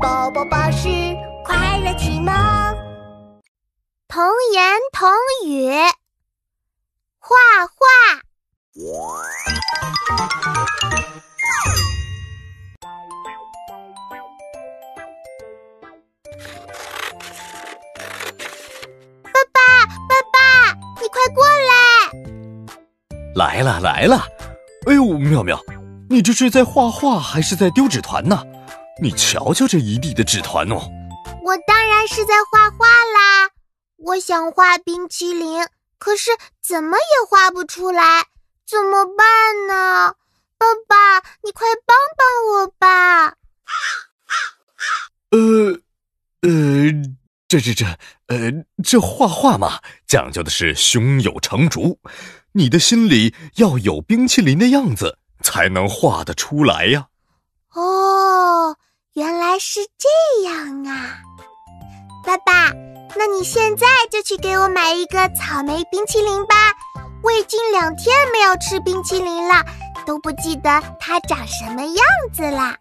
宝宝巴士快乐启蒙，童言童语，画画。爸爸，爸爸，你快过来！来了来了！哎呦，妙妙，你这是在画画还是在丢纸团呢？你瞧瞧这一地的纸团哦！我当然是在画画啦！我想画冰淇淋，可是怎么也画不出来，怎么办呢？爸爸，你快帮帮我吧！呃，呃，这这这，呃，这画画嘛，讲究的是胸有成竹，你的心里要有冰淇淋的样子，才能画得出来呀。哦，原是这样啊！爸爸，那你现在就去给我买一个草莓冰淇淋吧。我已经两天没有吃冰淇淋了，都不记得它长什么样子了。